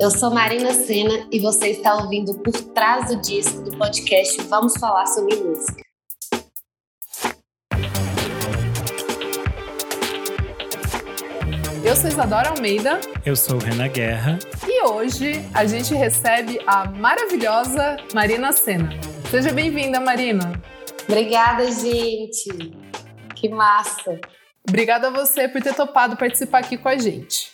Eu sou Marina Sena e você está ouvindo Por Trás do Disco do podcast Vamos Falar sobre Música. Eu sou Isadora Almeida. Eu sou Renan Guerra. E hoje a gente recebe a maravilhosa Marina Sena. Seja bem-vinda, Marina. Obrigada, gente. Que massa. Obrigada a você por ter topado participar aqui com a gente.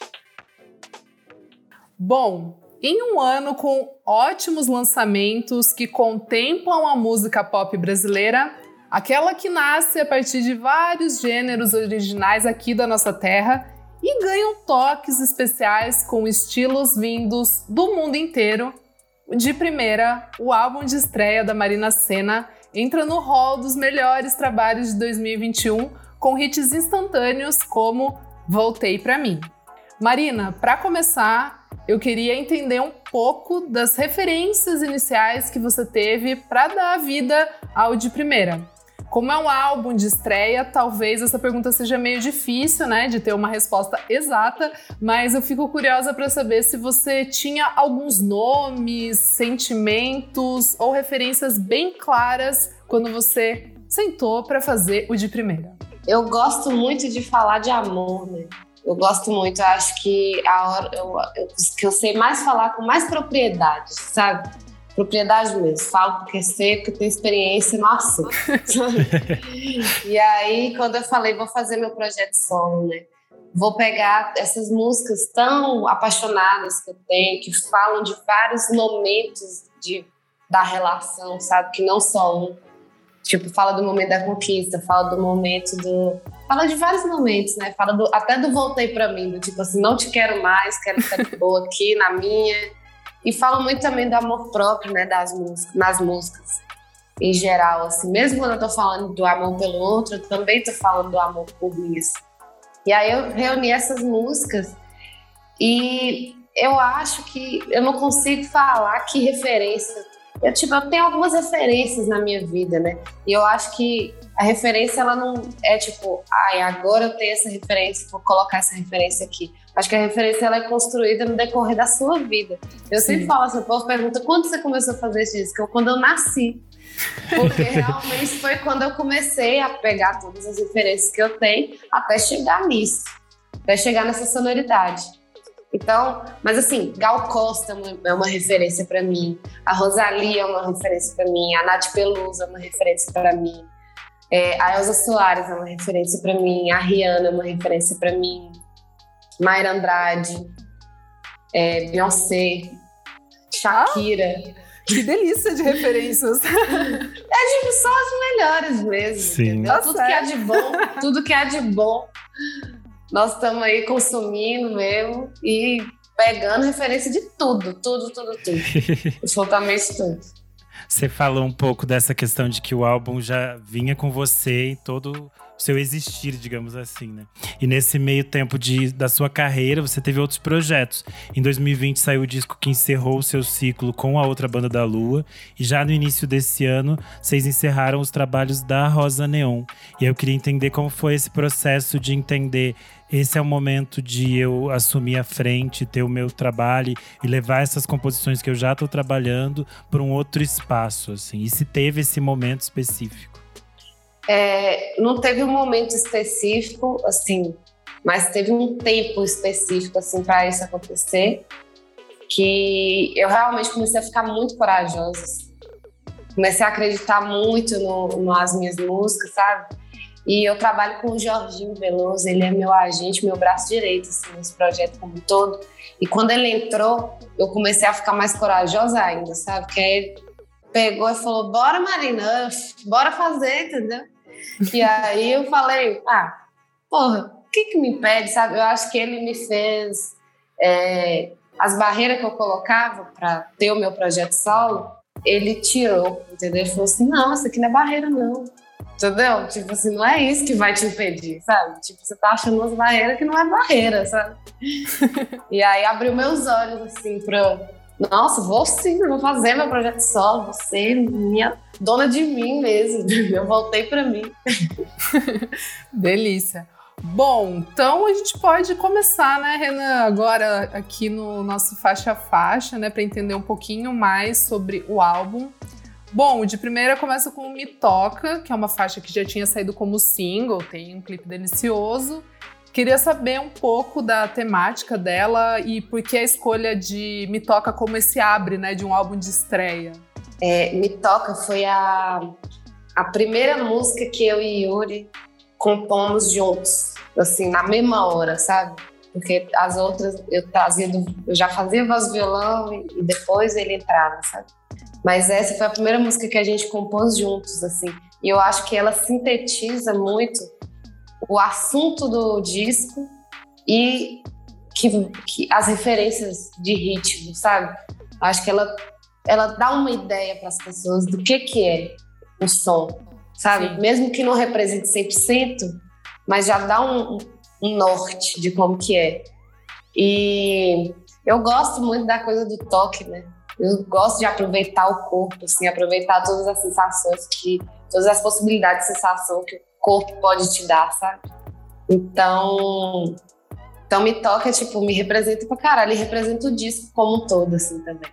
Bom, em um ano com ótimos lançamentos que contemplam a música pop brasileira, aquela que nasce a partir de vários gêneros originais aqui da nossa terra e ganham toques especiais com estilos vindos do mundo inteiro. De primeira, o álbum de estreia da Marina Senna entra no hall dos melhores trabalhos de 2021 com hits instantâneos como Voltei para mim. Marina, para começar, eu queria entender um pouco das referências iniciais que você teve para dar vida ao de primeira. Como é um álbum de estreia, talvez essa pergunta seja meio difícil, né, de ter uma resposta exata, mas eu fico curiosa para saber se você tinha alguns nomes, sentimentos ou referências bem claras quando você sentou para fazer o de primeira. Eu gosto muito de falar de amor, né? Eu gosto muito, eu acho que a hora eu, eu, que eu sei mais falar com mais propriedade, sabe? Propriedade mesmo, falo porque sei, porque tenho experiência no assunto. e aí, quando eu falei, vou fazer meu projeto solo, né? Vou pegar essas músicas tão apaixonadas que eu tenho, que falam de vários momentos de, da relação, sabe? Que não só um. Tipo, fala do momento da conquista, fala do momento do. Fala de vários momentos, né? Fala do, até do voltei para mim, do tipo assim, não te quero mais, quero ficar de boa aqui na minha. E fala muito também do amor próprio, né? Das músicas, nas músicas em geral, assim. Mesmo quando eu tô falando do amor pelo outro, eu também tô falando do amor por mim. Assim. E aí eu reuni essas músicas e eu acho que eu não consigo falar que referência eu, tipo, eu tenho algumas referências na minha vida, né? E eu acho que a referência, ela não é tipo, ai, agora eu tenho essa referência, vou colocar essa referência aqui. Acho que a referência, ela é construída no decorrer da sua vida. Eu Sim. sempre falo assim, o povo pergunta, quando você começou a fazer esse disco? Quando eu nasci. Porque realmente foi quando eu comecei a pegar todas as referências que eu tenho até chegar nisso. Até chegar nessa sonoridade. Então, mas assim, Gal Costa é uma referência para mim, a Rosalia é uma referência para mim, a Nath Peluso é uma referência para mim, é, a Elza Soares é uma referência para mim, a Rihanna é uma referência para mim, Mayra Andrade, é, Beyoncé, Shakira. Ah, que delícia de referências! é tipo só as melhores mesmo. Sim. Tudo que há de bom, tudo que há de bom nós estamos aí consumindo mesmo e pegando referência de tudo, tudo, tudo, tudo. Absolutamente tudo. Você falou um pouco dessa questão de que o álbum já vinha com você e todo o seu existir, digamos assim, né? E nesse meio tempo de, da sua carreira, você teve outros projetos. Em 2020 saiu o disco que encerrou o seu ciclo com a outra banda da Lua. E já no início desse ano, vocês encerraram os trabalhos da Rosa Neon. E eu queria entender como foi esse processo de entender esse é o momento de eu assumir a frente, ter o meu trabalho e levar essas composições que eu já estou trabalhando para um outro espaço, assim. E se teve esse momento específico? É, não teve um momento específico, assim, mas teve um tempo específico, assim, para isso acontecer, que eu realmente comecei a ficar muito corajosa. Comecei a acreditar muito no, nas minhas músicas, sabe? E eu trabalho com o Jorginho Veloso, ele é meu agente, meu braço direito, assim, nesse projeto como um todo. E quando ele entrou, eu comecei a ficar mais corajosa ainda, sabe? Porque aí ele pegou e falou: Bora, Marina, bora fazer, entendeu? E aí eu falei, ah, porra, o que que me impede, sabe? Eu acho que ele me fez é, as barreiras que eu colocava para ter o meu projeto solo, ele tirou, entendeu? Ele falou assim, não, isso aqui não é barreira, não. Entendeu? Tipo assim, não é isso que vai te impedir, sabe? Tipo, você tá achando umas barreiras que não é barreira, sabe? e aí abriu meus olhos, assim, pra, nossa, vou sim, vou fazer meu projeto solo, vou ser minha dona de mim mesmo. Eu voltei para mim. Delícia. Bom, então a gente pode começar, né, Renan, agora aqui no nosso faixa a faixa, né, para entender um pouquinho mais sobre o álbum. Bom, de primeira começa com Me Toca, que é uma faixa que já tinha saído como single, tem um clipe delicioso. Queria saber um pouco da temática dela e por que a escolha de Me Toca como esse abre, né, de um álbum de estreia. É, Me Toca foi a, a primeira música que eu e Yuri compomos juntos, assim, na mesma hora, sabe? Porque as outras eu trazia, do, eu já fazia voz violão e, e depois ele entrava, sabe? Mas essa foi a primeira música que a gente compôs juntos, assim. E eu acho que ela sintetiza muito o assunto do disco e que, que as referências de ritmo, sabe? Acho que ela ela dá uma ideia para as pessoas do que que é o som, sabe? Sim. Mesmo que não represente 100%, mas já dá um, um norte de como que é. E eu gosto muito da coisa do toque, né? Eu gosto de aproveitar o corpo, assim, aproveitar todas as sensações que, todas as possibilidades de sensação que o corpo pode te dar, sabe? Então, então me toca, tipo, me representa pra caralho, e representa o disco como um todo, assim, também.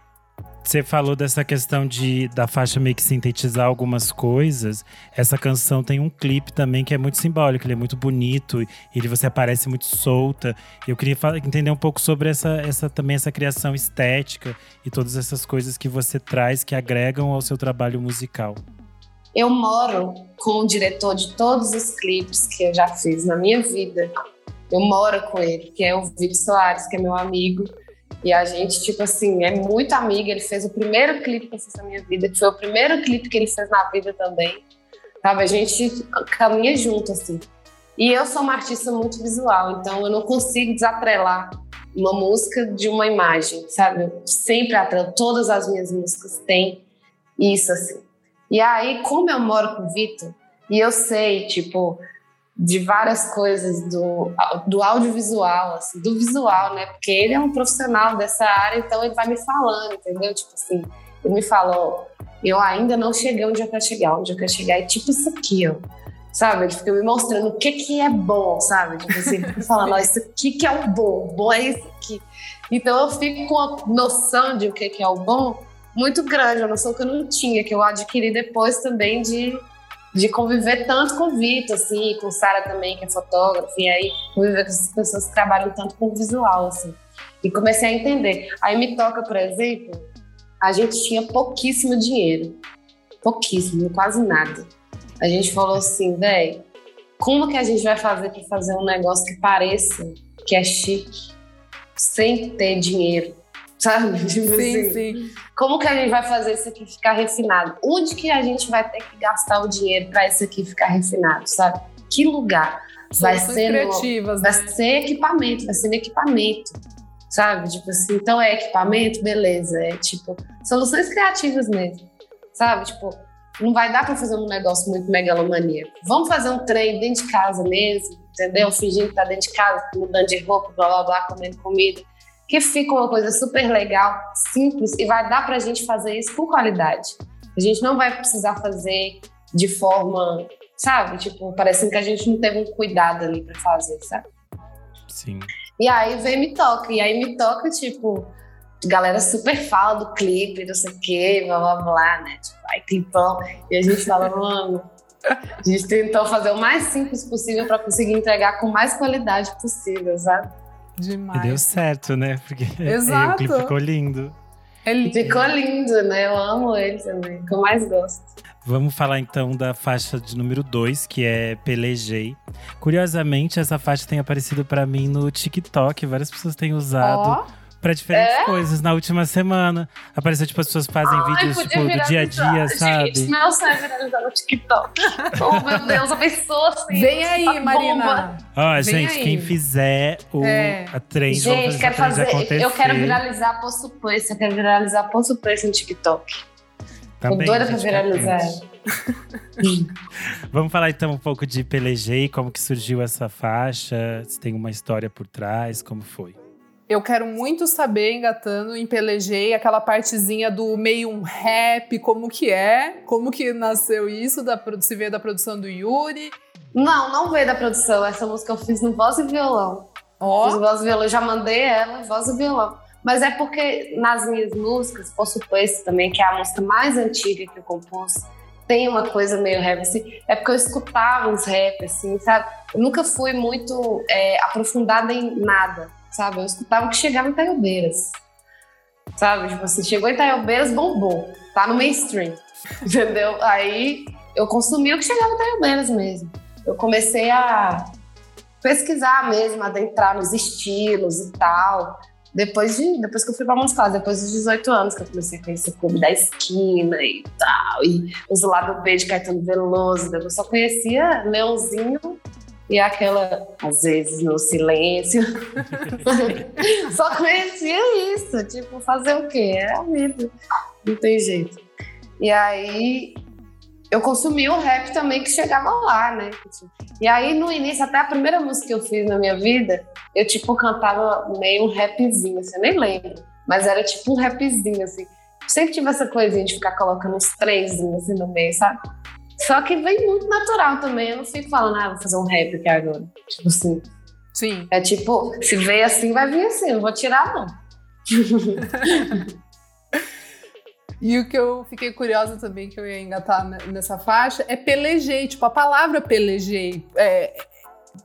Você falou dessa questão de da faixa meio que sintetizar algumas coisas. Essa canção tem um clipe também que é muito simbólico, ele é muito bonito, ele você aparece muito solta. Eu queria entender um pouco sobre essa, essa também essa criação estética e todas essas coisas que você traz que agregam ao seu trabalho musical. Eu moro com o diretor de todos os clipes que eu já fiz na minha vida. Eu moro com ele, que é o Vitor Soares, que é meu amigo. E a gente, tipo assim, é muito amiga. Ele fez o primeiro clipe que eu fiz na minha vida, que foi o primeiro clipe que ele fez na vida também. Sabe? A gente caminha junto, assim. E eu sou uma artista muito visual, então eu não consigo desatrelar uma música de uma imagem, sabe? Eu sempre atrelo. Todas as minhas músicas têm isso, assim. E aí, como eu moro com o Vitor, e eu sei, tipo, de várias coisas do, do audiovisual, assim, do visual, né? Porque ele é um profissional dessa área, então ele vai me falando, entendeu? Tipo assim, ele me falou, eu ainda não cheguei onde eu quero chegar, onde eu quero chegar é tipo isso aqui, ó. Sabe? Ele fica me mostrando o que que é bom, sabe? Tipo assim, falando, isso aqui que é o bom, o bom é isso aqui. Então eu fico com a noção de o que que é o bom muito grande, uma noção que eu não tinha, que eu adquiri depois também de de conviver tanto com o Vitor, assim, com Sara também, que é fotógrafa, e aí conviver com essas pessoas que trabalham tanto com visual, assim. E comecei a entender. Aí me toca, por exemplo, a gente tinha pouquíssimo dinheiro. Pouquíssimo, quase nada. A gente falou assim, velho, como que a gente vai fazer para fazer um negócio que pareça que é chique, sem ter dinheiro? Sabe? Tipo sim, assim, sim. Como que a gente vai fazer isso aqui ficar refinado? Onde que a gente vai ter que gastar o dinheiro para isso aqui ficar refinado, sabe? Que lugar? Vai ser, criativas, no, né? vai ser equipamento, vai ser no equipamento, sabe? Tipo assim, então é equipamento, beleza. É tipo, soluções criativas mesmo, sabe? Tipo, não vai dar para fazer um negócio muito megalomaníaco. Vamos fazer um trem dentro de casa mesmo, entendeu? Fingindo que tá dentro de casa, mudando de roupa, blá blá blá, comendo comida que fica uma coisa super legal, simples e vai dar para a gente fazer isso com qualidade. A gente não vai precisar fazer de forma, sabe? Tipo, parecendo que a gente não teve um cuidado ali para fazer, sabe? Sim. E aí vem Me Toca. E aí Me Toca, tipo, galera super fala do clipe, não sei o quê, blá blá blá, né? Tipo, ai, clipão. E a gente fala, mano. A gente tentou fazer o mais simples possível para conseguir entregar com mais qualidade possível, sabe? Demais. E deu certo, né? Porque Exato. o clipe ficou lindo. É lindo. Ficou lindo, né? Eu amo ele também, que eu mais gosto. Vamos falar então da faixa de número 2, que é Pelejei. Curiosamente, essa faixa tem aparecido para mim no TikTok, várias pessoas têm usado. Oh para diferentes é? coisas na última semana. Apareceu, tipo, as pessoas fazem Ai, vídeos, tipo, do dia a dia, sabe? Gente, meu sonho é viralizar no TikTok. oh, meu Deus, a pessoa assim. Vem aí, Marina. Ó, oh, gente, aí. quem fizer o, é. a trend, gente, quero fazer, eu quero viralizar posto preço, eu quero viralizar posto preço no TikTok. Também, Tô doida pra viralizar. Vamos falar então um pouco de Pelejei, como que surgiu essa faixa, se tem uma história por trás, como foi? Eu quero muito saber, engatando em Pelejei, aquela partezinha do meio um rap, como que é, como que nasceu isso, da, se veio da produção do Yuri, Não, não veio da produção. Essa música eu fiz no voz e violão. Ó. Fiz voz e violão, eu já mandei ela, voz e violão. Mas é porque nas minhas músicas, por suposto também, que é a música mais antiga que eu compus, tem uma coisa meio rap, assim. É porque eu escutava uns rap, assim, sabe? Eu nunca fui muito é, aprofundada em nada, sabe? Eu escutava que chegava em Taiobeiras. Sabe? Tipo assim, chegou em Taiobeiras, bombou. Tá no mainstream. Entendeu? Aí eu consumi o que chegava em Taiobeiras mesmo. Eu comecei a pesquisar mesmo, adentrar nos estilos e tal. Depois, de, depois que eu fui pra Montes Claros, depois dos 18 anos, que eu comecei a conhecer o Clube da Esquina e tal, e os lado B de Caetano Veloso, eu só conhecia Leãozinho e aquela, às vezes, no silêncio. só conhecia isso, tipo, fazer o quê? É a vida, não tem jeito. E aí, eu consumi o rap também que chegava lá, né? E aí, no início, até a primeira música que eu fiz na minha vida, eu, tipo, cantava meio um rapzinho, assim, eu nem lembro. Mas era tipo um rapzinho, assim. Sempre tive essa coisinha de ficar colocando uns trenzinhos assim no meio, sabe? Só que vem muito natural também. Eu não fico falando, ah, vou fazer um rap aqui agora. Tipo assim. Sim. É tipo, se veio assim, vai vir assim. Não vou tirar, não. E o que eu fiquei curiosa também, que eu ia engatar nessa faixa, é pelejei. Tipo, a palavra pelejei é,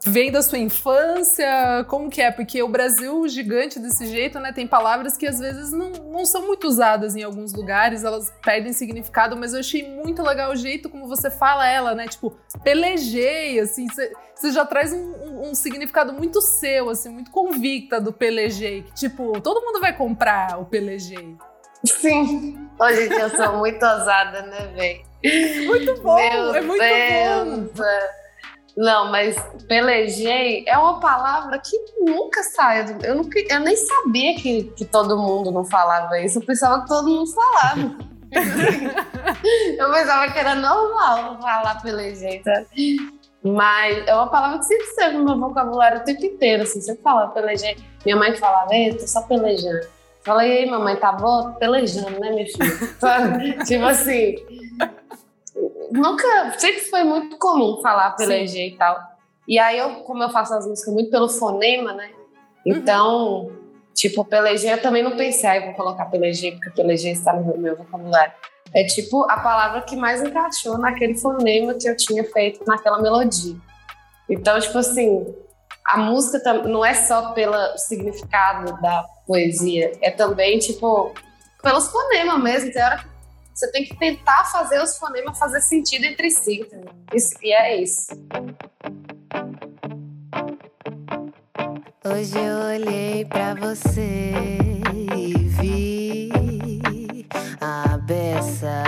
vem da sua infância? Como que é? Porque o Brasil gigante desse jeito, né? Tem palavras que às vezes não, não são muito usadas em alguns lugares, elas perdem significado, mas eu achei muito legal o jeito como você fala ela, né? Tipo, pelejei, assim, você já traz um, um, um, significado muito seu, assim, muito convicta do pelejei. Que, tipo, todo mundo vai comprar o pelejei. Sim. Hoje em dia eu sou muito ousada, né, velho? Muito bom, Meu é muito Deus. bom. Não, mas pelejei é uma palavra que nunca sai. Eu, nunca, eu nem sabia que, que todo mundo não falava isso. Eu pensava que todo mundo falava. eu pensava que era normal falar pelejei, sabe? Mas é uma palavra que sempre serve no meu vocabulário o tempo inteiro. Assim, sempre falava pelejei. Minha mãe falava, ei, tô só pelejando. Falei, e aí, mamãe, tá boa? Pelejando, né, minha filha? tipo assim, nunca, sempre foi muito comum falar pelejei e tal. E aí, eu, como eu faço as músicas muito pelo fonema, né? Então, uhum. tipo, pelejei, eu também não pensei, ah, vou colocar pelejei, porque pelejei está no meu vocabulário. É tipo a palavra que mais encaixou naquele fonema que eu tinha feito naquela melodia. Então, tipo assim, a música não é só pelo significado da poesia, é também, tipo, pelos fonemas mesmo. Tem hora que você tem que tentar fazer os fonemas fazer sentido entre si. Isso, e é isso. Hoje eu olhei para você e vi a beça,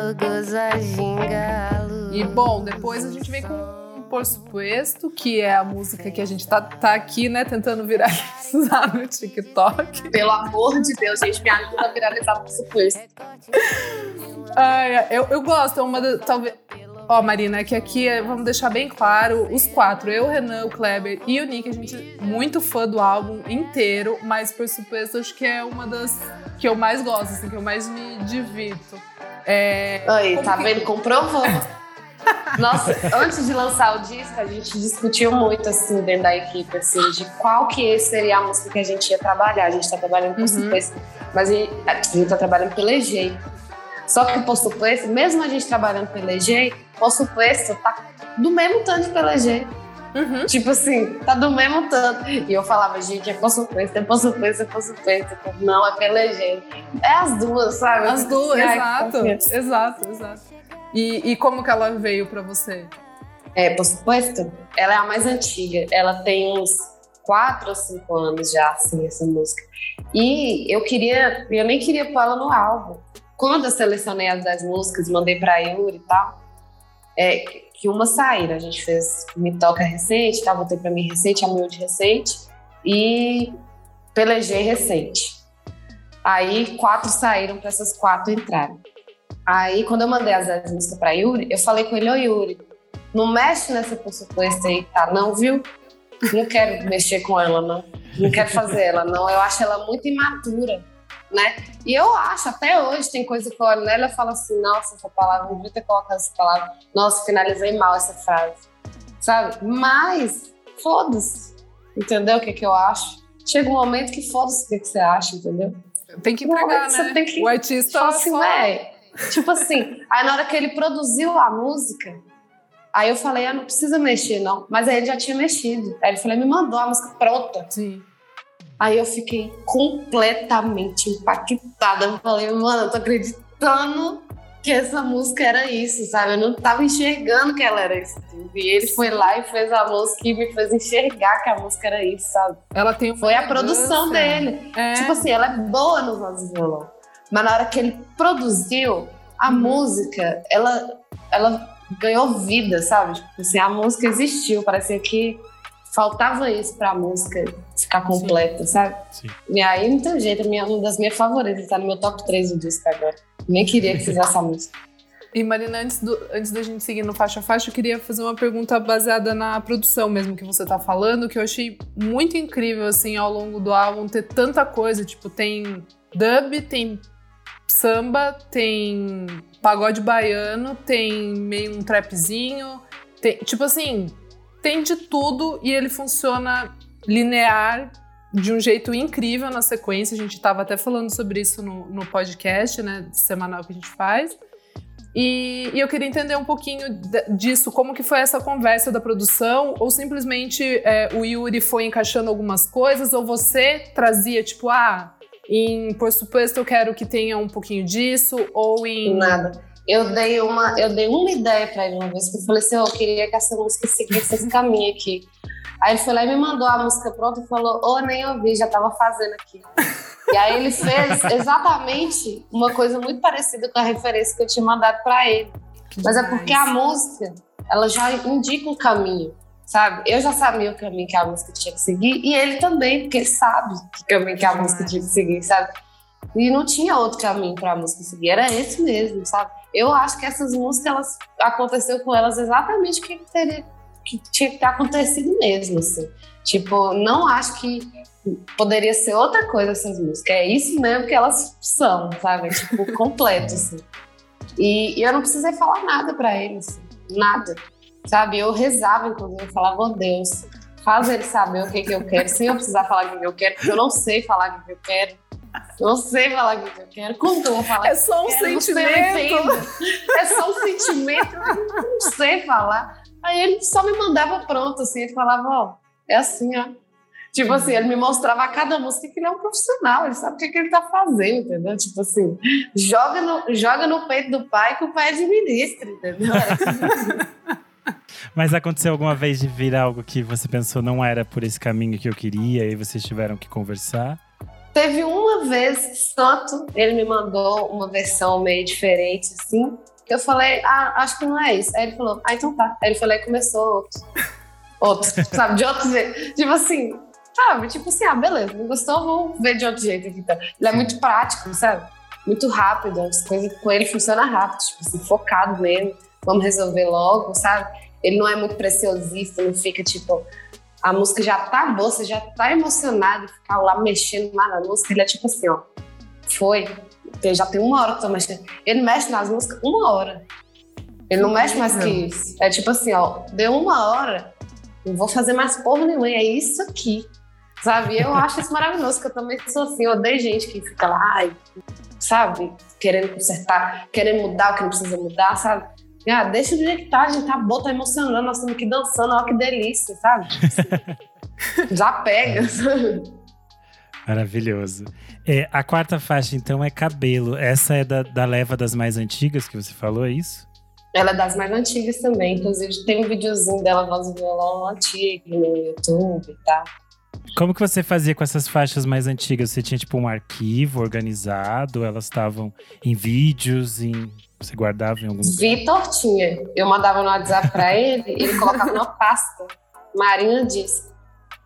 o gozo, a ginga, E bom, depois a gente vem com por supuesto, que é a música que a gente tá, tá aqui, né, tentando viralizar no TikTok. Pelo amor de Deus, gente, me ajuda a viralizar por suposto. Ai, eu, eu gosto, é uma da, talvez... Ó, Marina, é que aqui, é, vamos deixar bem claro, os quatro, eu, o Renan, o Kleber e o Nick, a gente é muito fã do álbum inteiro, mas por suposto acho que é uma das que eu mais gosto, assim, que eu mais me divirto. É, Oi, tá que... vendo? Comprovou. Nossa, antes de lançar o disco, a gente discutiu muito, assim, dentro da equipe, assim, de qual que seria a música que a gente ia trabalhar. A gente tá trabalhando com uhum. suposto, mas a gente tá trabalhando pelo EG. Só que o Posto Suposto, mesmo a gente trabalhando pelo EG, o Posto Suposto tá do mesmo tanto pelo EG. Uhum. Tipo assim, tá do mesmo tanto. E eu falava, gente, é Posto Suposto, é Posto Suposto, é Posto Suposto. Não, é pelo EG. É as duas, sabe? As duas, exato, exato, exato. E, e como que ela veio para você? É, por supuesto, ela é a mais antiga. Ela tem uns quatro ou cinco anos já, assim, essa música. E eu queria, eu nem queria pôr ela no álbum. Quando eu selecionei as dez músicas, mandei pra Yuri e tal, é, que uma saíram. A gente fez Me Toca recente, tá? Voltei pra mim recente, a Miúde recente e Pelejei recente. Aí quatro saíram para essas quatro entrarem. Aí, quando eu mandei as 10 músicas pra Yuri, eu falei com ele, ô Yuri, não mexe nessa pressuposto aí, tá? Não, viu? Não quero mexer com ela, não. Não quero fazer ela, não. Eu acho ela muito imatura. né? E eu acho, até hoje, tem coisa que eu olho nela e falo assim, nossa, essa palavra, não devia ter colocado essa palavra. Nossa, finalizei mal essa frase, sabe? Mas, foda-se, entendeu o que, que eu acho? Chega um momento que foda-se o que, que você acha, entendeu? Tem que entregar, né? Tem que, o artista fala assim, ué, tipo assim, aí na hora que ele produziu a música, aí eu falei, ah, não precisa mexer, não. Mas aí ele já tinha mexido. Aí ele falou, me mandou a música pronta. Sim. Aí eu fiquei completamente impactada. Eu falei, mano, eu tô acreditando que essa música era isso, sabe? Eu não tava enxergando que ela era isso. E ele foi lá e fez a música e me fez enxergar que a música era isso, sabe? Ela tem Foi a produção dele. É. Tipo assim, ela é boa no voz e violão. Mas na hora que ele produziu a Uhum. música, ela, ela ganhou vida, sabe? Tipo assim, a música existiu. Parecia que faltava isso pra música ficar completa, sabe? Sim. E aí não tem jeito, minha- uma das minhas favoritas, tá no meu top 3 do disco agora. Nem queria que fizesse a música. E Marina, antes, do, antes da gente seguir no faixa a faixa, eu queria fazer uma pergunta baseada na produção mesmo que você tá falando, que eu achei muito incrível, assim, ao longo do álbum ter tanta coisa. Tipo, tem dub, tem samba, tem pagode baiano, tem meio um trapzinho. Tem, tipo assim, tem de tudo e ele funciona linear de um jeito incrível na sequência. A gente estava até falando sobre isso no, no podcast, né, semanal que a gente faz. E, e eu queria entender um pouquinho disso, como que foi essa conversa da produção, ou simplesmente é, o Yuri foi encaixando algumas coisas, ou você trazia, tipo, ah, em Por Suposto eu quero que tenha um pouquinho disso, ou em... Nada. Eu dei uma, eu dei uma ideia pra ele uma vez, que eu falei assim, "Ó, eu queria que essa música seguisse esse caminho aqui. Aí ele foi lá e me mandou a música pronta e falou, ô, nem ouvi, já tava fazendo aqui. E aí ele fez exatamente uma coisa muito parecida com a referência que eu tinha mandado pra ele. Mas é porque a música, ela já indica um caminho, sabe? Eu já sabia o caminho que a música tinha que seguir, e ele também, porque ele sabe que caminho que a música tinha que seguir, sabe? E não tinha outro caminho para a música seguir, era esse mesmo, sabe? Eu acho que essas músicas, elas, aconteceu com elas exatamente o que, teria, que tinha que ter acontecido mesmo, assim. Tipo, não acho que poderia ser outra coisa essas músicas. É isso mesmo que elas são, sabe? Tipo, completo, assim. E, e eu não precisei falar nada para ele, assim, nada, sabe? Eu rezava, inclusive, eu falava, oh Deus, faz ele saber o que, que eu quero, sem eu precisar falar o que eu quero, porque eu não sei falar o que eu quero. Eu não sei falar o que eu quero. Como que eu vou falar? É só um sentimento. É só um sentimento, eu não sei falar. Aí ele só me mandava pronto, assim, ele falava, ó, é assim, ó. Tipo assim, ele me mostrava a cada música que ele é um profissional, ele sabe o que, que ele tá fazendo, entendeu? Tipo assim, joga no, joga no peito do pai que o pai administra, entendeu? Mas aconteceu alguma vez de vir algo que você pensou não era por esse caminho que eu queria e vocês tiveram que conversar? Teve uma vez, tanto, ele me mandou uma versão meio diferente, assim, eu falei, ah, acho que não é isso. Aí ele falou, ah, então tá. Aí ele falou, aí começou outro. Outro, sabe, de outro jeito. Tipo assim, sabe? Tipo assim, ah, beleza, não gostou, vou ver de outro jeito aqui. Então. Ele é muito prático, sabe? Muito rápido, as coisas com ele funcionam rápido, tipo assim, focado mesmo, vamos resolver logo, sabe? Ele não é muito preciosista, não fica tipo, a música já tá boa, você já tá emocionado, ficar lá mexendo mais na música, ele é tipo assim, ó, foi, já tem uma hora que eu tô mexendo. Ele mexe nas músicas uma hora. Ele não mexe mais que isso. É tipo assim, ó, deu uma hora, não vou fazer mais porra nenhuma, é isso aqui. Sabe? Eu acho isso maravilhoso, que eu também sou assim, eu odeio gente que fica lá, ai, sabe, querendo consertar, querendo mudar o que não precisa mudar, sabe? Ah, deixa do jeito que tá, a gente tá boa, tá emocionando, nós estamos aqui dançando, ó, que delícia, sabe? Assim, Já pega, sabe? Maravilhoso. É, a quarta faixa, então, é Cabelo. Essa é da, da leva das mais antigas que você falou, é isso? Ela é das mais antigas também, inclusive tem um videozinho dela voz e violão antigo no YouTube e tal. Como que você fazia com essas faixas mais antigas? Você tinha, tipo, um arquivo organizado? Elas estavam em vídeos, em... Você guardava em algum lugar? Vitor tinha. Eu mandava no WhatsApp pra ele, ele colocava numa pasta. Marina disse.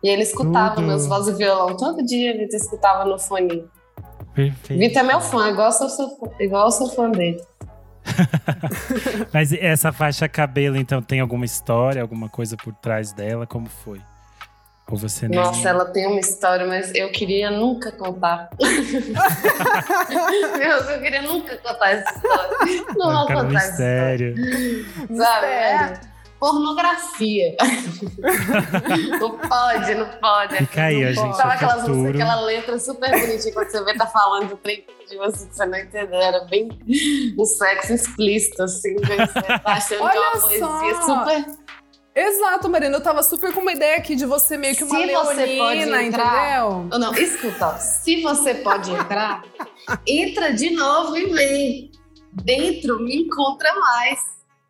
E ele escutava Tudo. meus voz e violão todo dia, Vitor escutava no fone. Perfeito. Vitor é meu fã, igual eu sou, fã- igual eu sou fã dele. Mas essa faixa Cabelo, então, tem alguma história, alguma coisa por trás dela? Como foi? Ou você nem... Nossa, ela tem uma história, mas eu queria nunca contar. Deus, eu queria nunca contar essa história. Não vou contar essa mistério. história. Sabe? É pornografia. não pode, não pode. Fica aí, não a gente. Sabe aquelas músicas, aquela letra super bonitinha quando você vê tá falando do trem de você que você não entendeu. Era bem um sexo explícito, assim. Você tá achando Olha que é uma poesia só. super. Exato, Marina. Eu tava super com uma ideia aqui de você meio que uma Se você leonina, pode entrar- entendeu? Não, escuta, se você pode entrar, entra de novo e vem. Dentro me encontra mais.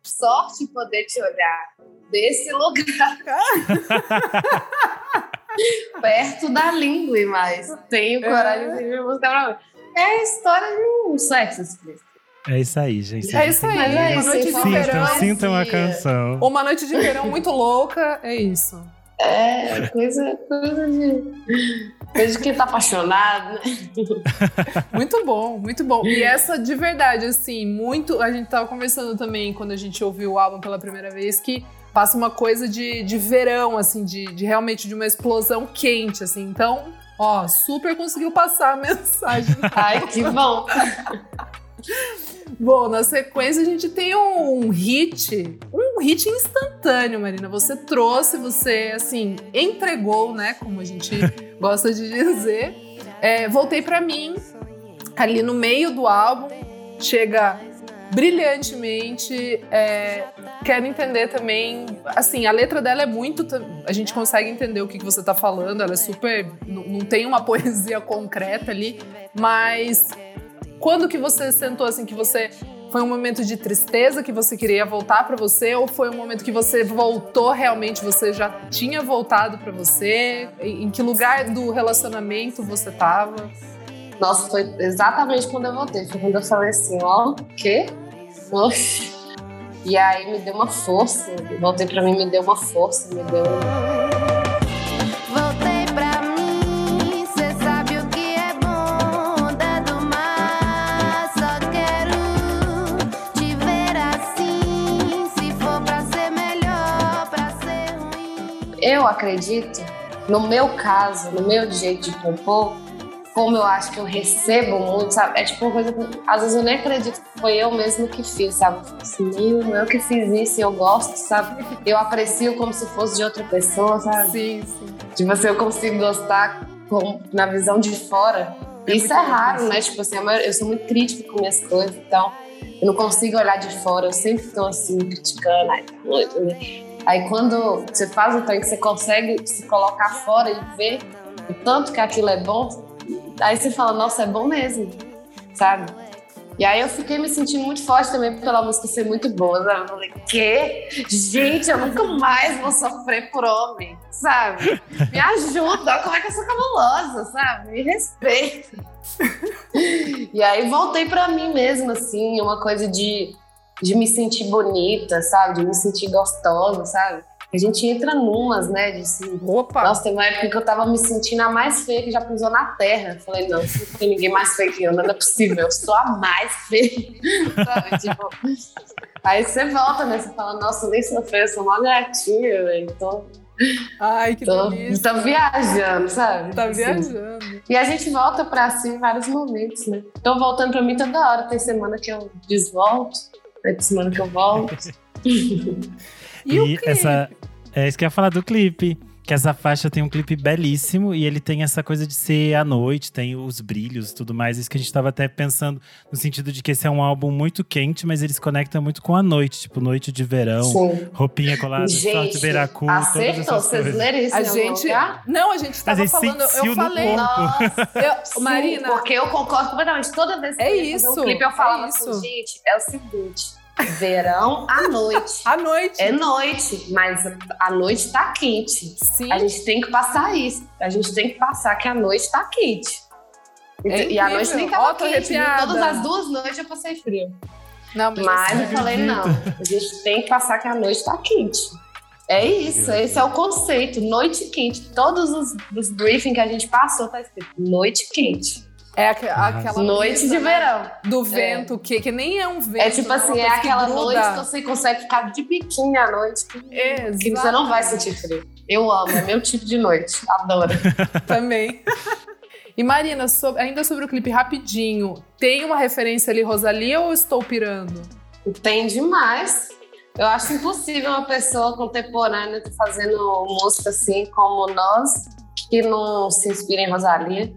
Sorte poder te olhar desse lugar. Perto da língua e mais. Tenho coragem de me mostrar pra mim. É a história de um sexo explícito. É isso aí, gente. É isso aí, Mas é uma isso, noite de verão. Sintam, sintam a poesia. canção. Uma noite de verão muito louca, é isso. É coisa, coisa de. Coisa de quem tá apaixonado, né? Muito bom, muito bom. E essa de verdade, assim, muito. A gente tava conversando também quando a gente ouviu o álbum pela primeira vez que passa uma coisa de, de verão, assim, de, de realmente de uma explosão quente, assim. Então, ó, super conseguiu passar a mensagem. Ai, que bom. Bom, na sequência a gente tem um, um hit, um hit instantâneo, Marina. Você trouxe, você, assim, entregou, né? Como a gente gosta de dizer. É, voltei pra mim, ali no meio do álbum, chega brilhantemente. É, quero entender também, assim, a letra dela é muito. A gente consegue entender o que, que você tá falando, ela é super. Não tem uma poesia concreta ali, mas quando que você sentou assim que você foi um momento de tristeza que você queria voltar pra você ou foi um momento que você voltou realmente, você já tinha voltado pra você? Em que lugar do relacionamento você tava? Nossa, foi exatamente quando eu voltei. Foi quando eu falei assim, ó, o quê? E aí me deu uma força. Voltei pra mim, me deu uma força, me deu. Eu acredito, no meu caso, no meu jeito de compor, como eu acho que eu recebo muito, sabe? É tipo uma coisa que às vezes eu nem acredito que foi eu mesmo que fiz, sabe? Eu Assim, "Meu, eu que fiz isso e eu gosto, sabe? Eu aprecio como se fosse de outra pessoa, sabe? Sim, sim. Tipo assim, eu consigo gostar com, na visão de fora. É isso é raro, né? Tipo assim, eu sou muito crítica com minhas coisas, então eu não consigo olhar de fora, eu sempre tô assim, criticando. Ai, tá né? Aí quando você faz o trem que você consegue se colocar fora e ver o tanto que aquilo é bom, aí você fala, nossa, é bom mesmo, sabe? E aí eu fiquei me sentindo muito forte também pela música ser muito boa, sabe? Eu falei, quê? Gente, eu nunca mais vou sofrer por homem, sabe? Me ajuda, como é que eu sou cabulosa, sabe? Me respeita. E aí voltei pra mim mesma, assim, uma coisa de, de me sentir bonita, sabe? De me sentir gostosa, sabe? A gente entra numas, né? De assim, Opa! nossa, tem uma época que eu tava me sentindo a mais feia que já pisou na terra. Eu falei, não, não tem ninguém mais feio que eu, não é possível, eu sou a mais feia. Sabe? Tipo. Aí você volta, né? Você fala, nossa, nem sou feia, eu sou uma gatinha, velho. Tô, Ai, que tô, delícia. tô viajando, sabe? Tá Assim. viajando. E a gente volta pra si em vários momentos, né? Tô voltando pra mim toda hora. Tem semana que eu desvolto, tem semana que eu volto. E, o E clipe? essa. É isso que eu ia falar do clipe. Que essa faixa tem um clipe belíssimo e ele tem essa coisa de ser à noite, tem os brilhos e tudo mais. Isso que a gente tava até pensando no sentido de que esse é um álbum muito quente, mas ele se conecta muito com a noite, tipo noite de verão, Sim. roupinha colada, sorte Gente, beiracu, todas acertou. essas Vocês coisas. leram isso A gente. lugar? Não, a gente tava gente falando. Eu no falei. corpo. Nossa, Eu- sim, Marina, porque eu concordo completamente. Toda vez que É eu isso, um clipe, eu falava é assim, isso. gente, é o seguinte, verão à noite. à noite. É noite, mas a noite tá quente. Sim. A gente tem que passar isso. A gente tem que passar que a noite tá quente. É e a noite nem tava tô quente. Todas as duas noites eu passei frio. Não, mas, Mas eu falei, não, a gente tem que passar que a noite tá quente. É isso, esse é o conceito, noite quente. Todos os, os briefings que a gente passou tá escrito noite quente. É aque- aquela Noite brisa, de né, verão. do vento, que, que nem é um vento. É tipo assim, é que aquela gruda. noite que você consegue ficar de biquinho à noite, que, que você não vai sentir frio. Eu amo, é meu tipo de noite. Adoro. Também. E Marina, so- ainda sobre o clipe rapidinho, tem uma referência ali, Rosalia, ou estou pirando? Tem demais. Eu acho impossível uma pessoa contemporânea tá fazendo música assim como nós, que não se inspira em Rosalia.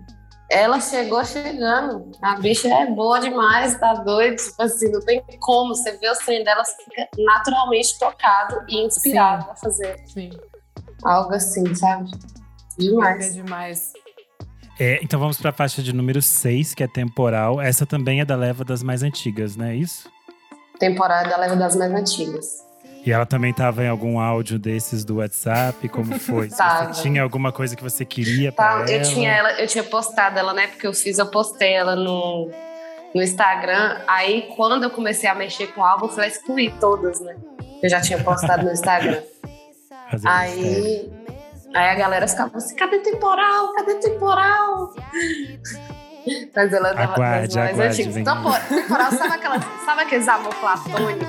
Ela chegou chegando. A bicha é boa demais, tá doido. Tipo assim, não tem como. Você vê o trem dela, você fica naturalmente tocado e inspirado Sim. a fazer Sim, algo assim, sabe? é Demais. demais. É, então vamos pra faixa de número 6, que é temporal. Essa também é da leva das mais antigas, não é isso? Temporada da leva das mais antigas. E ela também tava em algum áudio desses do WhatsApp? Como foi? Tava. Você tinha alguma coisa que você queria Tá, ela? eu tinha ela, eu tinha postado ela, né? Porque eu fiz, eu postei ela no, no Instagram. Aí quando eu comecei a mexer com o álbum, eu falei excluir todas, né? Eu já tinha postado no Instagram. Fazer aí, aí a galera ficava assim, cadê temporal? Cadê temporal? Mas ela da- Aguarde, aguarde, antigas. Então, temporal, sabe, aquelas, sabe aqueles amor platônico?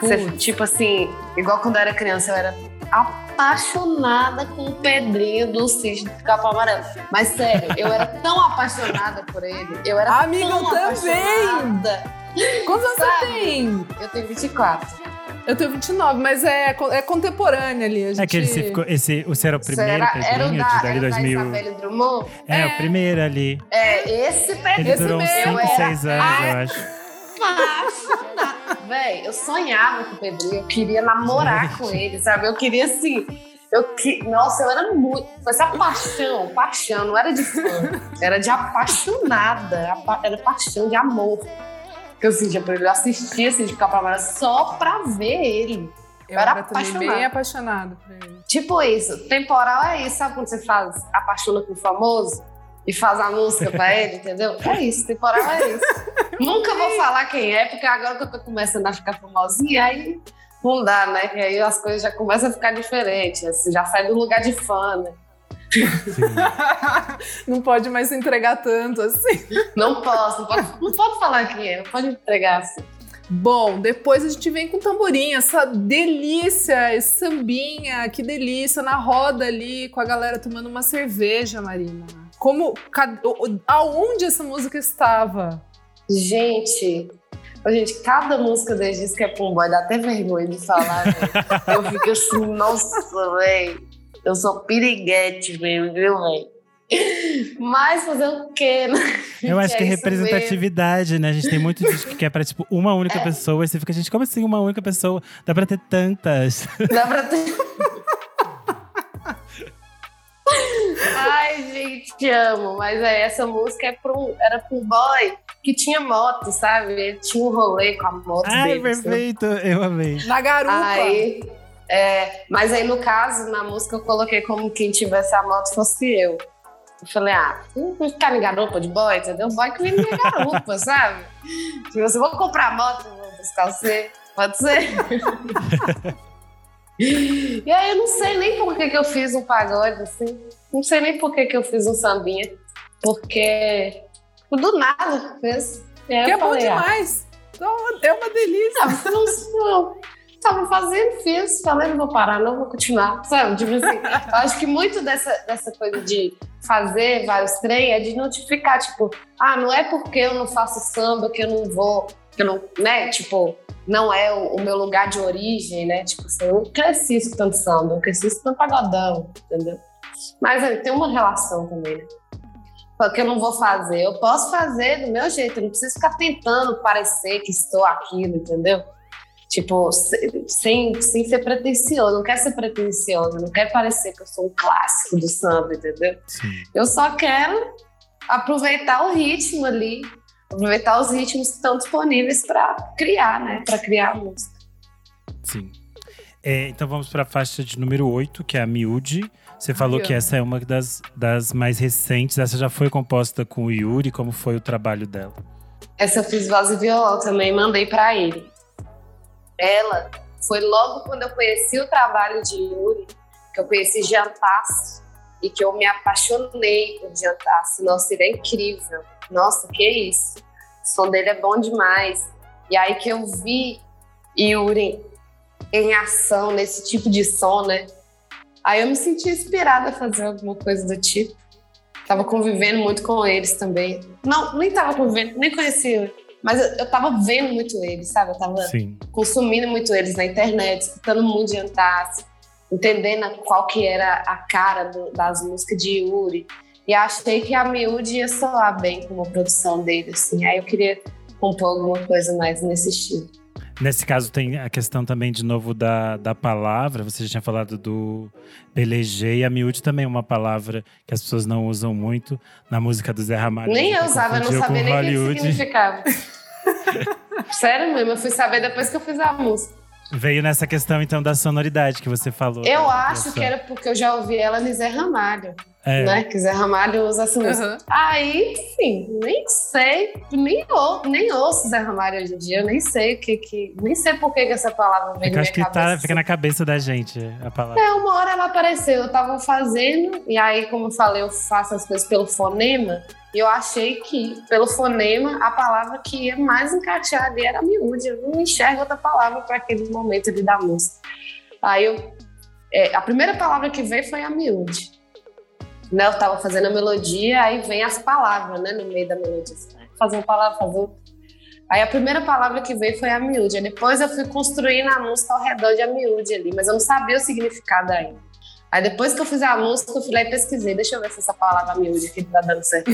Você, tipo assim, igual quando eu era criança, eu era apaixonada com o Pedrinho do Cisne do Capão Amarelo. Mas sério, eu era tão apaixonada por ele. Eu era Amiga, tão eu também! apaixonada. Quantos anos você tem? Eu tenho 24. Eu tenho 29, mas é, é contemporânea ali. A gente... É que esse ficou. Esse, você era o primeiro Será? Era o Pedrinho da, de era o da 2000? Isabelle Drummond? É, É. o primeiro ali. É, esse Ele Pedrinho. Esse durou uns mesmo, 5, eu 6 era- anos, Ai, eu acho. Véi, eu sonhava com o Pedrinho, eu queria namorar com ele, sabe? Eu queria assim. Eu que... Nossa, eu era muito. Foi essa paixão, paixão, não era de fã, era de apaixonada. apa- Era paixão de amor. Que eu sentia por ele. Eu assistia assim, de capa amarela só pra ver ele. Eu era era também apaixonada. bem apaixonada por ele. Tipo isso, temporal é isso, sabe quando você faz apaixona com o famoso e faz a música pra ele, entendeu? É isso, temporal é isso. Nunca vou falar quem é, porque agora que eu tô começando a ficar famosinha, aí não dá, né? Que aí as coisas já começam a ficar diferentes, assim, já sai do lugar de fã, né? não pode mais se entregar tanto assim. Não posso, não pode, não pode falar quem é, não pode entregar assim. Bom, depois a gente vem com tamborim, essa delícia, esse sambinha, que delícia, na roda ali, com a galera tomando uma cerveja, Marina. Como, aonde essa música estava? Gente, gente, cada música diz que é pra um boy, dá até vergonha de falar, velho. Eu fico assim, nossa, velho. Eu sou piriguete mesmo, viu, velho? Mas fazer o quê, né? Eu acho que é representatividade, né? A gente tem muito disco que é pra, tipo, uma única É. pessoa. E você fica, gente, como assim uma única pessoa? Dá pra ter tantas. Dá pra ter. Ai, gente, te amo. Mas é, essa música é um, era pra um boy que tinha moto, sabe? Ele tinha um rolê com a moto Ai, dele. assim. perfeito. Eu amei. Na garupa. Aí, é, mas aí no caso, na música eu coloquei como quem tivesse a moto fosse eu. Eu falei, ah, não vou ficar em garupa de boy, entendeu? Boy que vem na garupa, sabe? Tipo assim, vou comprar a moto, vou buscar você, pode ser? e aí eu não sei nem por que, que eu fiz um pagode, assim. Não sei nem por que, que eu fiz um sambinha. Porque do nada fez. Aí que é bom falei, ah, demais. Então, é uma delícia. ah, não, não, tava fazendo, fiz, falei, não vou parar, não vou continuar, sabe? Tipo assim, eu acho que muito dessa, dessa coisa de fazer vários trem é de notificar, tipo, ah, não é porque eu não faço samba que eu não vou, que eu não, né, tipo, não é o, o meu lugar de origem, né? Tipo assim, eu não cresci escutando samba, eu cresci escutando pagodão, entendeu? Mas tem uma relação também, né? Porque eu não vou fazer, eu posso fazer do meu jeito, eu não preciso ficar tentando parecer que estou aquilo, entendeu? Tipo, se- sem, sem ser pretencioso, não quero ser pretenciosa, não quero parecer que eu sou um clássico do samba, entendeu? Sim. Eu só quero aproveitar o ritmo ali, aproveitar os ritmos que estão disponíveis para criar, né? Para criar a música. Sim. É, então vamos pra faixa de número 8, que é a Miúde. Você falou Ai, que essa é uma das, das mais recentes. Essa já foi composta com o Yuri. Como foi o trabalho dela? Essa eu fiz voz e violão também, mandei para ele. Ela foi logo quando eu conheci o trabalho de Yuri, que eu conheci Jean Passo. e que eu me apaixonei por Diantasse. Nossa, ele é incrível. Nossa, que isso. O som dele é bom demais. E aí que eu vi Yuri em ação nesse tipo de som, né? Aí eu me senti inspirada a fazer alguma coisa do tipo. Tava convivendo muito com eles também. Não, nem tava convivendo, nem conhecia. Mas eu, eu tava vendo muito eles, sabe? Eu tava Sim. consumindo muito eles na internet, escutando muito de entendendo qual que era a cara do- das músicas de Yuri. E achei que a Miúde ia soar bem como produção dele, assim. Aí eu queria compor alguma coisa mais nesse estilo. Nesse caso, tem a questão também, de novo, da, da palavra. Você já tinha falado do peleger e a miúde também é uma palavra que as pessoas não usam muito na música do Zé Ramalho. Nem eu usava, não sabia nem o que significava. Sério mesmo, eu fui saber depois que eu fiz a música. Veio nessa questão, então, da sonoridade que você falou. Eu da- da acho que era porque eu já ouvi ela no Zé Ramalho, É, né? Que Zé Ramalho usa música. Aham. Aí, enfim, nem sei, nem, ou, nem ouço Zé Ramalho hoje em dia, eu nem sei o que que. Nem sei por que, que essa palavra É veio que eu na acho que tá, cabeça. fica na cabeça da gente a palavra. É, uma hora ela apareceu, eu tava fazendo, e aí, como eu falei, eu faço as coisas pelo fonema, e eu achei que, pelo fonema, a palavra que ia mais encaixar ali era miúde. Eu não enxergo outra palavra para aquele momento ali da música. Aí eu. é, a primeira palavra que veio foi a miúde. Né, eu tava fazendo a melodia, aí vem as palavras, né, no meio da melodia. Fazer uma palavra, fazer outra. Aí a primeira palavra que veio foi a miúde. Depois eu fui construindo a música ao redor de a miúde ali, mas eu não sabia o significado ainda. Aí depois que eu fiz a música, eu fui lá e pesquisei. Deixa eu ver se essa palavra miúde aqui tá dando certo.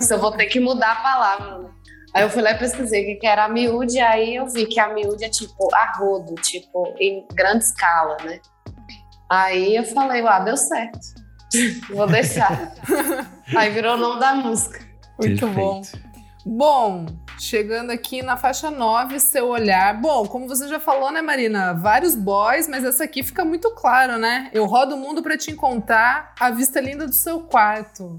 Se eu vou ter que mudar a palavra. né? Aí eu fui lá e pesquisei o que que era a miúde, aí eu vi que a miúde é tipo arrodo, tipo, em grande escala, né? Aí eu falei, ah, deu certo. Vou deixar. aí virou o nome da música. Muito Perfeito. bom. Bom, chegando aqui na faixa 9, seu olhar. Bom, como você já falou, né, Marina? Vários boys, mas essa aqui fica muito claro, né? Eu rodo o mundo pra te encontrar a vista linda do seu quarto.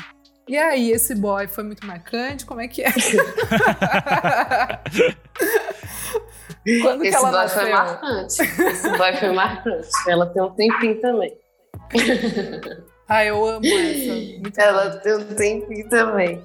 E aí, esse boy foi muito marcante? Como é que é? Quando que Esse boy foi nasceu? marcante. Esse boy foi marcante. Ela tem um tempinho também. Ah, eu amo essa. Muito Ela bom. tem um tempinho também.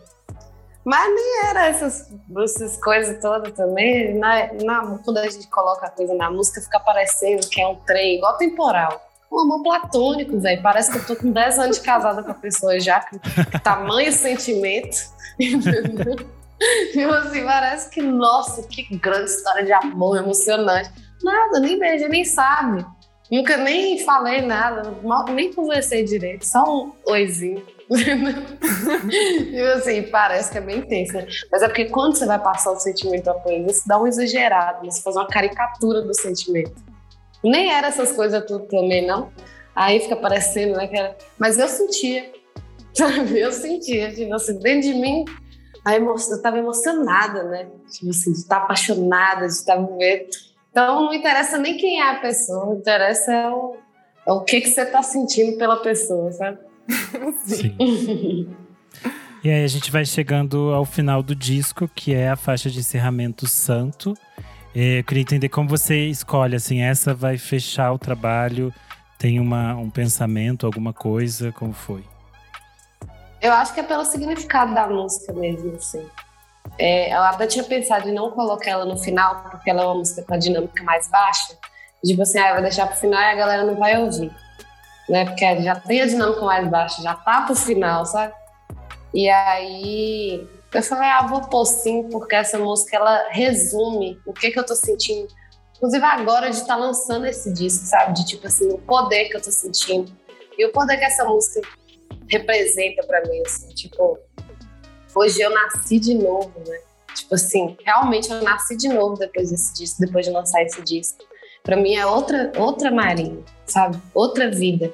Mas nem era essas, essas coisas todas também. Na, na- quando a gente coloca a coisa na música, fica parecendo que é um trem, igual temporal. Um amor platônico, velho. Parece que eu tô com 10 anos de casada com a pessoa já, que tamanho sentimento. Entendeu? Tipo assim, parece que, nossa, que grande história de amor emocionante. Nada, nem beija, nem sabe. Nunca nem falei nada, mal- nem conversei direito, só um oizinho. tipo assim, parece que é bem intenso, né? Mas é porque quando você vai passar o sentimento à poesia, você dá um exagerado, né? você faz uma caricatura do sentimento. Nem era essas coisas tudo também, não. Aí fica parecendo, né? Que era... Mas eu sentia, sabe? Eu sentia, tipo assim, dentro de mim, a eu tava emocionada, né? Tipo assim, de estar apaixonada, de estar vivendo. Então não interessa nem quem é a pessoa, interessa é o, é o que, que você tá sentindo pela pessoa, sabe? Sim. E aí a gente vai chegando ao final do disco, que é a faixa de encerramento Santo. Eu queria entender como você escolhe, assim, essa vai fechar o trabalho, tem uma, um pensamento, alguma coisa, como foi? Eu acho que é pelo significado da música mesmo, assim. É, eu até tinha pensado em não colocar ela no final, porque ela é uma música com a dinâmica mais baixa. Tipo assim, ah, vai deixar pro final e a galera não vai ouvir. Né? Porque já tem a dinâmica mais baixa, já tá pro final, sabe? E aí eu falei, ah, vou pôr sim, porque essa música ela resume o que, que eu tô sentindo. Inclusive agora de estar lançando esse disco, sabe? De tipo assim, o poder que eu tô sentindo. E o poder que essa música representa pra mim, assim, tipo, hoje eu nasci de novo, né? Tipo assim, realmente eu nasci de novo depois desse disco, depois de lançar esse disco. Pra mim é outra, outra Marinha, sabe? Outra vida,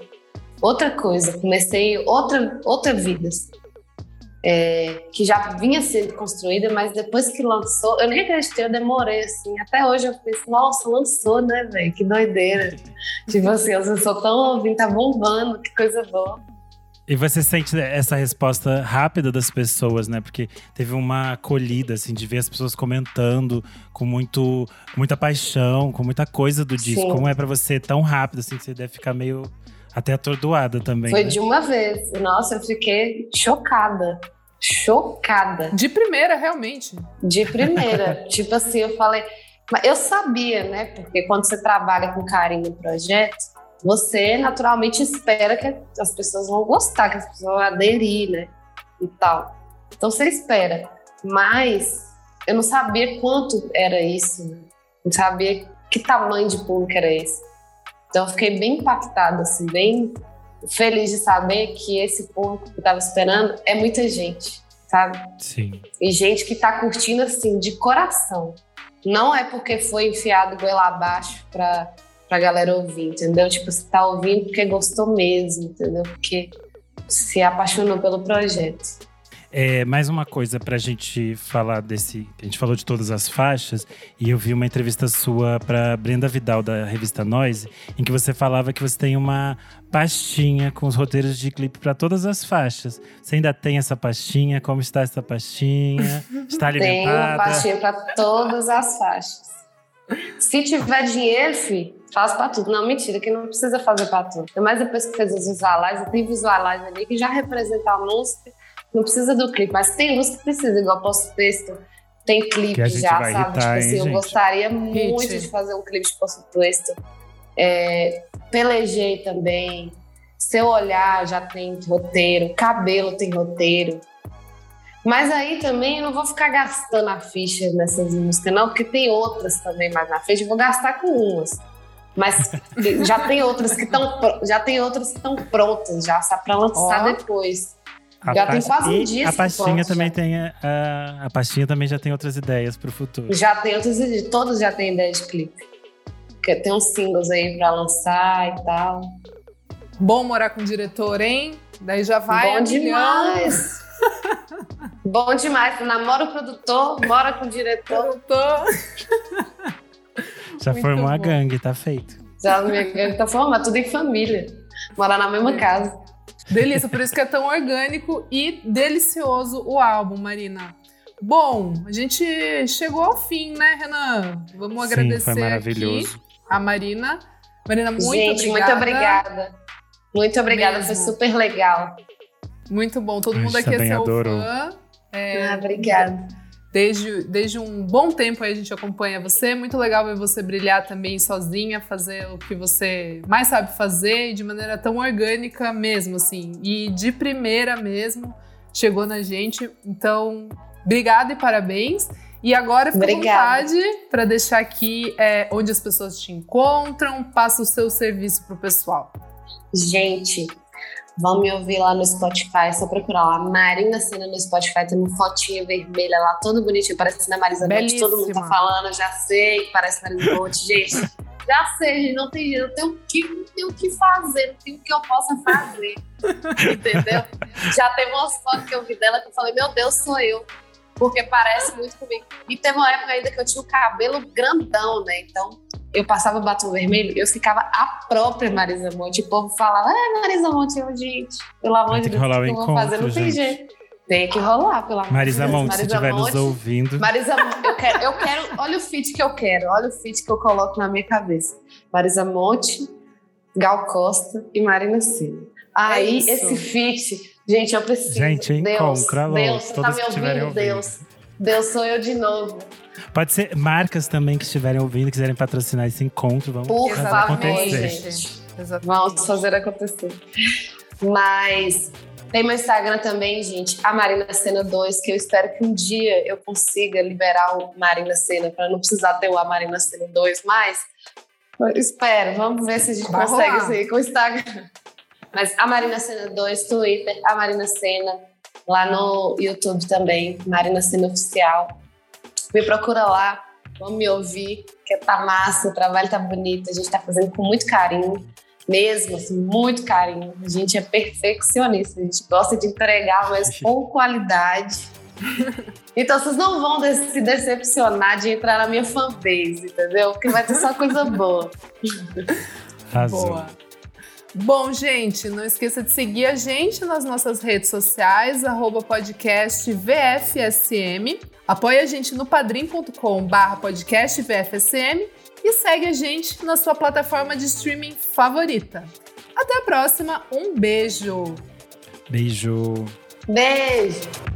outra coisa. Comecei outra, outra vida. É, que já vinha sendo construída, mas depois que lançou, eu nem acreditei, eu demorei assim. Até hoje eu penso, nossa, lançou, né, velho? Que doideira. tipo assim, eu sou tão ouvindo, tá bombando, que coisa boa. E você sente essa resposta rápida das pessoas, né? Porque teve uma acolhida, assim, de ver as pessoas comentando com muito, muita paixão, com muita coisa do disco. Sim. Como é pra você tão rápido, assim, que você deve ficar meio Até atordoada também. Foi né? de uma vez. Nossa, eu fiquei chocada. Chocada. De primeira, realmente. De primeira. tipo assim, eu falei. Mas eu sabia, né? Porque quando você trabalha com carinho no projeto, você naturalmente espera que as pessoas vão gostar, que as pessoas vão aderir, né? E tal. Então você espera. Mas eu não sabia quanto era isso, né? Não sabia que tamanho de público era esse. Então eu fiquei bem impactada, assim, bem feliz de saber que esse público que eu estava esperando é muita gente, sabe? Sim. E gente que tá curtindo assim, de coração. Não é porque foi enfiado goela abaixo pra, pra galera ouvir, entendeu? Tipo, você tá ouvindo porque gostou mesmo, entendeu? Porque se apaixonou pelo projeto. É, mais uma coisa pra gente falar desse. A gente falou de todas as faixas, e eu vi uma entrevista sua pra Brenda Vidal, da revista Noise, em que você falava que você tem uma pastinha com os roteiros de clipe pra todas as faixas. Você ainda tem essa pastinha? Como está essa pastinha? Está Tem uma alimentada? pastinha pra todas as faixas. Se tiver dinheiro, fi, faz pra tudo. Não, mentira, que não precisa fazer pra tudo. Mas depois que fez os visualize, tem visualize ali que já representa a música. Não precisa do clipe, mas tem música que precisa, igual posto texto. Tem Que clipe a gente já, vai sabe? irritar, tipo hein, assim, eu gente? gostaria muito Hit. de fazer um clipe de posto texto. É, pelejei também. Seu olhar já tem roteiro, cabelo tem roteiro. Mas aí também eu não vou ficar gastando a ficha nessas músicas, não, porque tem outras também mais na frente. Eu vou gastar com umas. Mas já tem outras que estão já tem outras que estão prontas já, só para lançar Ó. depois. A Já tem quase um disco A pastinha pronto, também já. tem. A, a, a pastinha também já tem outras ideias pro futuro. Já tem outras, todos já tem ideia de clipe. Porque Tem uns singles aí para lançar e tal. Bom morar com o diretor, hein? Daí já vai. Bom demais. Bom demais. Namora o produtor, mora com o diretor. Já Muito formou a gangue, tá feito. Já minha gangue tá formada, tudo em família. Morar na mesma casa. Delícia, por isso que é tão orgânico e delicioso o álbum, Marina. Bom, a gente chegou ao fim, né, Renan? Vamos Sim, agradecer foi maravilhoso. aqui a Marina. Marina, muito Gente, obrigada. muito obrigada. Muito obrigada, Mesmo. foi super legal. Muito bom, todo A mundo aqui é seu adorou. fã. É, Ah, obrigada. Desde, desde um bom tempo aí a gente acompanha você. Muito legal ver você brilhar também sozinha, fazer o que você mais sabe fazer e de maneira tão orgânica mesmo, assim. E de primeira mesmo, chegou na gente. Então, obrigada e parabéns. E agora fica à vontade para deixar aqui é, onde as pessoas te encontram, passa o seu serviço pro pessoal. Gente, vão me ouvir lá no Spotify, é só procurar lá. Marina Cena no Spotify, tem uma fotinha vermelha lá, toda bonitinha, parecendo a Marisa Monte. Todo mundo tá falando, já sei que parece Marisa Monte. Gente, já sei, gente, não tem jeito, não tem o que, não tem o que fazer, não tem o que eu possa fazer. Entendeu? Já teve umas fotos que eu vi dela que eu falei, meu Deus, sou eu. Porque parece muito comigo. E teve uma época ainda que eu tinha o cabelo grandão, né? Então, eu passava batom vermelho, eu ficava a própria Marisa Monte. O povo falava, é Marisa Monte, eu, gente, pelo amor de Deus, o que eu vou fazer? Não tem jeito. Tem que rolar, pelo amor Marisa de Deus. Monte, se Marisa estiver nos Monte, ouvindo. Marisa, eu quero, eu quero, olha o feat que eu quero, olha o feat que eu coloco na minha cabeça. Marisa Monte, Gal Costa e Marina Silva. Aí, isso. esse feat, gente, eu preciso. Gente, Deus, encontro, alô, Deus, você tá me ouvindo? ouvindo. Deus. Deus, sou eu de novo. Pode ser marcas também que estiverem ouvindo, quiserem patrocinar esse encontro. Vamos Por fazer favor, acontecer. gente. Exatamente. Vamos fazer acontecer. Mas tem meu Instagram também, gente, a Marina Cena 2, que eu espero que um dia eu consiga liberar o Marina Cena, para não precisar ter o a Marina Cena 2 mais. Espero, vamos ver se a gente Vai consegue aí com o Instagram. Mas a Marina Cena 2, Twitter, a Marina Cena, lá no YouTube também, Marina Cena Oficial. Me procura lá, vamos me ouvir, que tá massa, o trabalho tá bonito, a gente tá fazendo com muito carinho mesmo, assim, muito carinho. A gente é perfeccionista, a gente gosta de entregar, mas com qualidade. Então vocês não vão se decepcionar de entrar na minha fanbase, entendeu? Porque vai ter só coisa boa. Arrasou. Boa. Bom, gente, não esqueça de seguir a gente nas nossas redes sociais, arroba podcast VFSM. Apoie a gente no padrim.com barra podcast VFSM e segue a gente na sua plataforma de streaming favorita. Até a próxima, um beijo! Beijo! Beijo!